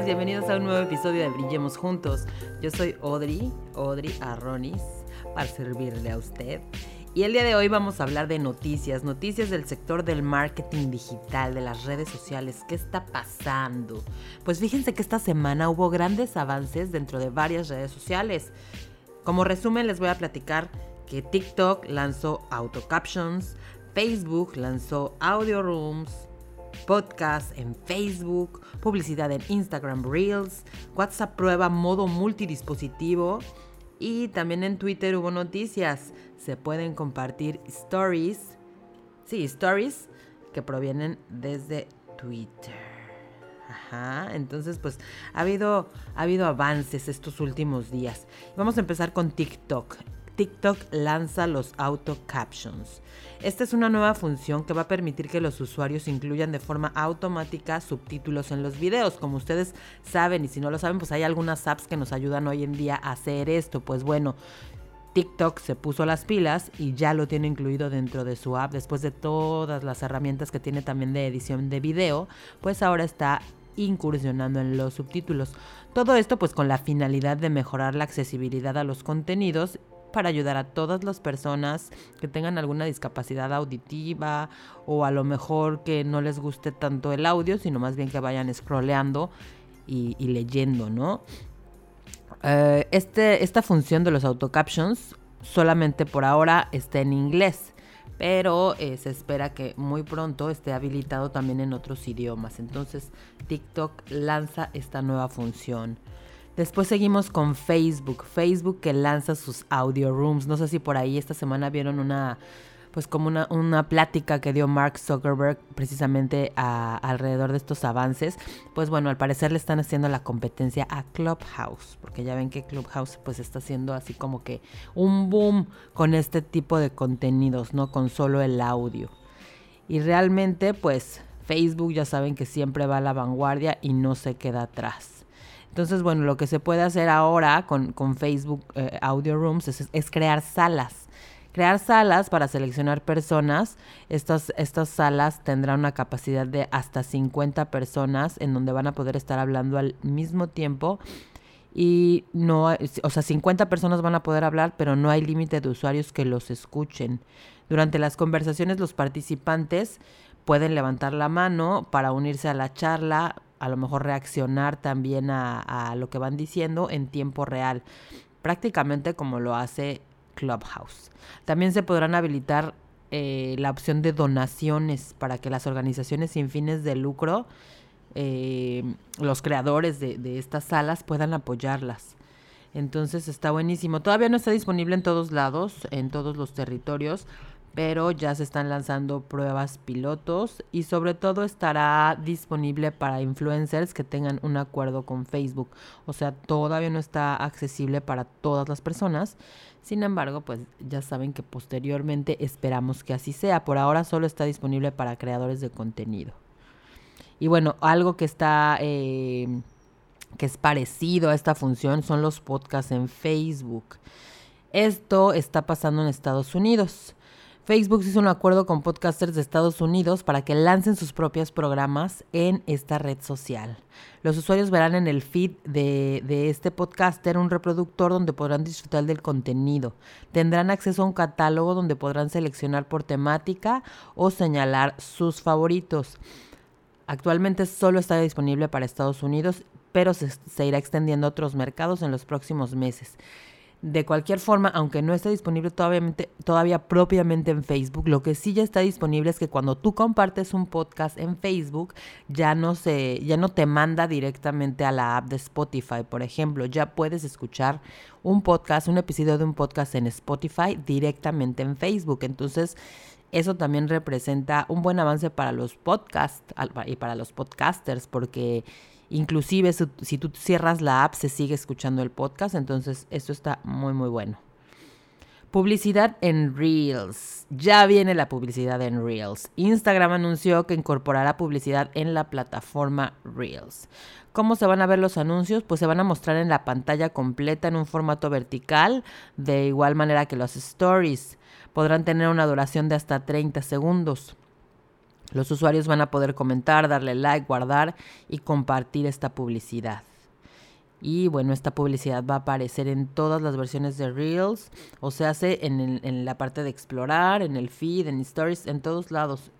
Bienvenidos a un nuevo episodio de Brillemos Juntos. Yo soy Audrey, Audrey Arronis, para servirle a usted. Y el día de hoy vamos a hablar de noticias, noticias del sector del marketing digital, de las redes sociales. ¿Qué está pasando? Pues fíjense que esta semana hubo grandes avances dentro de varias redes sociales. Como resumen les voy a platicar que TikTok lanzó auto captions, Facebook lanzó audio rooms, podcast en Facebook, publicidad en Instagram Reels, WhatsApp prueba modo multidispositivo y también en Twitter hubo noticias. Se pueden compartir stories, sí, stories que provienen desde Twitter. Ajá, entonces pues ha habido, ha habido avances estos últimos días. Vamos a empezar con TikTok. TikTok lanza los auto captions. Esta es una nueva función que va a permitir que los usuarios incluyan de forma automática subtítulos en los videos. Como ustedes saben, y si no lo saben, pues hay algunas apps que nos ayudan hoy en día a hacer esto. Pues bueno, TikTok se puso las pilas y ya lo tiene incluido dentro de su app. Después de todas las herramientas que tiene también de edición de video, pues ahora está incursionando en los subtítulos. Todo esto pues con la finalidad de mejorar la accesibilidad a los contenidos para ayudar a todas las personas que tengan alguna discapacidad auditiva o a lo mejor que no les guste tanto el audio, sino más bien que vayan scrolleando y, leyendo, ¿no? Eh, este, esta función de los autocaptions solamente por ahora está en inglés, pero eh, se espera que muy pronto esté habilitado también en otros idiomas. Entonces TikTok lanza esta nueva función. Después seguimos con Facebook. Facebook que lanza sus audio rooms. No sé si por ahí esta semana vieron una, pues como una, una plática que dio Mark Zuckerberg precisamente alrededor de estos avances. Pues bueno, al parecer le están haciendo la competencia a Clubhouse. Porque ya ven que Clubhouse pues está haciendo así como que un boom con este tipo de contenidos, ¿no? Con solo el audio. Y realmente pues Facebook ya saben que siempre va a la vanguardia y no se queda atrás. Entonces, bueno, lo que se puede hacer ahora con, Facebook eh, Audio Rooms es, crear salas. Crear salas para seleccionar personas. Estas, estas salas tendrán una capacidad de hasta 50 personas en donde van a poder estar hablando al mismo tiempo. Y no, o sea, 50 personas van a poder hablar, pero no hay límite de usuarios que los escuchen. Durante las conversaciones los participantes pueden levantar la mano para unirse a la charla, a lo mejor reaccionar también a, lo que van diciendo en tiempo real, prácticamente como lo hace Clubhouse. También se podrán habilitar eh, la opción de donaciones para que las organizaciones sin fines de lucro, eh, los creadores de, de estas salas puedan apoyarlas. Entonces está buenísimo. Todavía no está disponible en todos lados, en todos los territorios pero ya se están lanzando pruebas pilotos y sobre todo estará disponible para influencers que tengan un acuerdo con Facebook. O sea, todavía no está accesible para todas las personas. Sin embargo, pues ya saben que posteriormente esperamos que así sea. Por ahora solo está disponible para creadores de contenido. Y bueno, algo que está... Eh, que es parecido a esta función son los podcasts en Facebook. Esto está pasando en Estados Unidos. Facebook hizo un acuerdo con podcasters de Estados Unidos para que lancen sus propios programas en esta red social. Los usuarios verán en el feed de, de, este podcaster un reproductor donde podrán disfrutar del contenido. Tendrán acceso a un catálogo donde podrán seleccionar por temática o señalar sus favoritos. Actualmente solo está disponible para Estados Unidos, pero se, se irá extendiendo a otros mercados en los próximos meses. De cualquier forma, aunque no esté disponible todavía, todavía, propiamente en Facebook, lo que sí ya está disponible es que cuando tú compartes un podcast en Facebook, ya no se, ya no te manda directamente a la app de Spotify, por ejemplo, ya puedes escuchar un podcast, un episodio de un podcast en Spotify directamente en Facebook. Entonces, eso también representa un buen avance para los podcasts y para los podcasters, porque Inclusive si, tú cierras la app se sigue escuchando el podcast, entonces esto está muy muy bueno. Publicidad en Reels. Ya viene la publicidad en Reels. Instagram anunció que incorporará publicidad en la plataforma Reels. ¿Cómo se van a ver los anuncios? Pues se van a mostrar en la pantalla completa en un formato vertical, de igual manera que los stories. Podrán tener una duración de hasta 30 segundos. Los usuarios van a poder comentar, darle like, guardar y compartir esta publicidad. Y bueno, esta publicidad va a aparecer en todas las versiones de Reels, o se hace en, en la parte de explorar, en el feed, en Stories, en todos lados.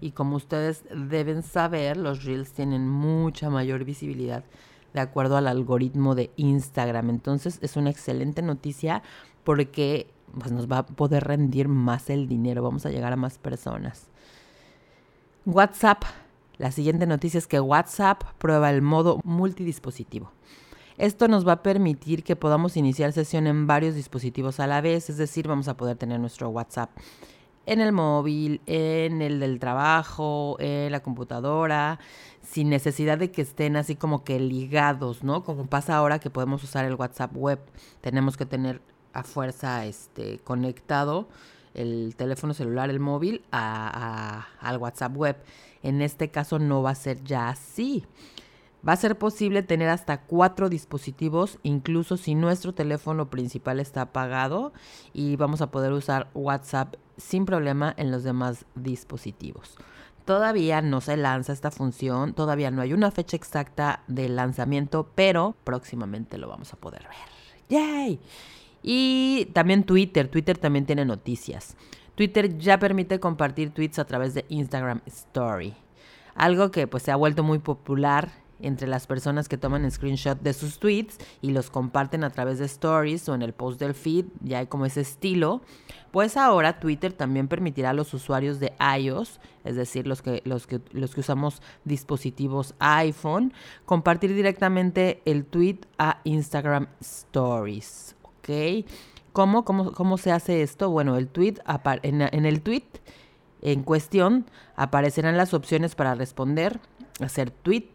Y como ustedes deben saber, los Reels tienen mucha mayor visibilidad de acuerdo al algoritmo de Instagram. Entonces es una excelente noticia porque pues, nos va a poder rendir más el dinero, vamos a llegar a más personas. WhatsApp. La siguiente noticia es que WhatsApp prueba el modo multidispositivo. Esto nos va a permitir que podamos iniciar sesión en varios dispositivos a la vez, es decir, vamos a poder tener nuestro WhatsApp en el móvil, en el del trabajo, en la computadora, sin necesidad de que estén así como que ligados, ¿no? Como pasa ahora que podemos usar el WhatsApp web, tenemos que tener a fuerza este conectado el teléfono celular, el móvil, al WhatsApp web. En este caso no va a ser ya así. Va a ser posible tener hasta cuatro dispositivos, incluso si nuestro teléfono principal está apagado y vamos a poder usar WhatsApp sin problema en los demás dispositivos. Todavía no se lanza esta función, todavía no hay una fecha exacta de lanzamiento, pero próximamente lo vamos a poder ver. ¡Yay! Y también Twitter, Twitter también tiene noticias. Twitter ya permite compartir tweets a través de Instagram Story. Algo que pues se ha vuelto muy popular entre las personas que toman screenshot de sus tweets y los comparten a través de stories o en el post del feed, ya hay como ese estilo, pues ahora Twitter también permitirá a los usuarios de iOS, es decir, los que, los que, los que usamos dispositivos iPhone, compartir directamente el tweet a Instagram Stories. ¿Ok? ¿Cómo, cómo, se hace esto? Bueno, el tweet en, en el tweet en cuestión aparecerán las opciones para responder, hacer tweet,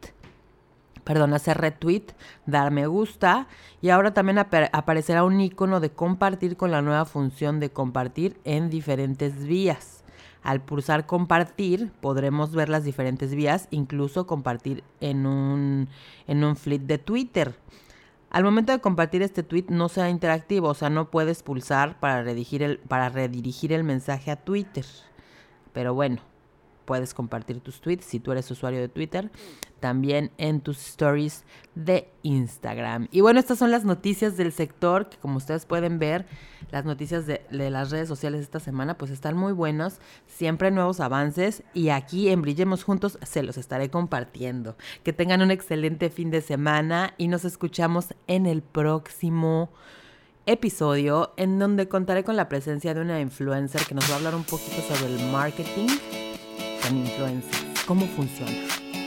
perdón, hacer retweet, dar me gusta y ahora también aparecerá un icono de compartir con la nueva función de compartir en diferentes vías. Al pulsar compartir podremos ver las diferentes vías, incluso compartir en un, en un fleet de Twitter. Al momento de compartir este tweet no sea interactivo, o sea, no puedes pulsar para redirigir el, para redirigir el mensaje a Twitter. Pero bueno, puedes compartir tus tweets si tú eres usuario de Twitter, también en tus stories de Instagram. Y bueno, estas son las noticias del sector, que como ustedes pueden ver, las noticias de, las redes sociales esta semana pues están muy buenas, siempre nuevos avances y aquí en Brillemos Juntos se los estaré compartiendo. Que tengan un excelente fin de semana y nos escuchamos en el próximo episodio en donde contaré con la presencia de una influencer que nos va a hablar un poquito sobre el marketing influencers, cómo funciona.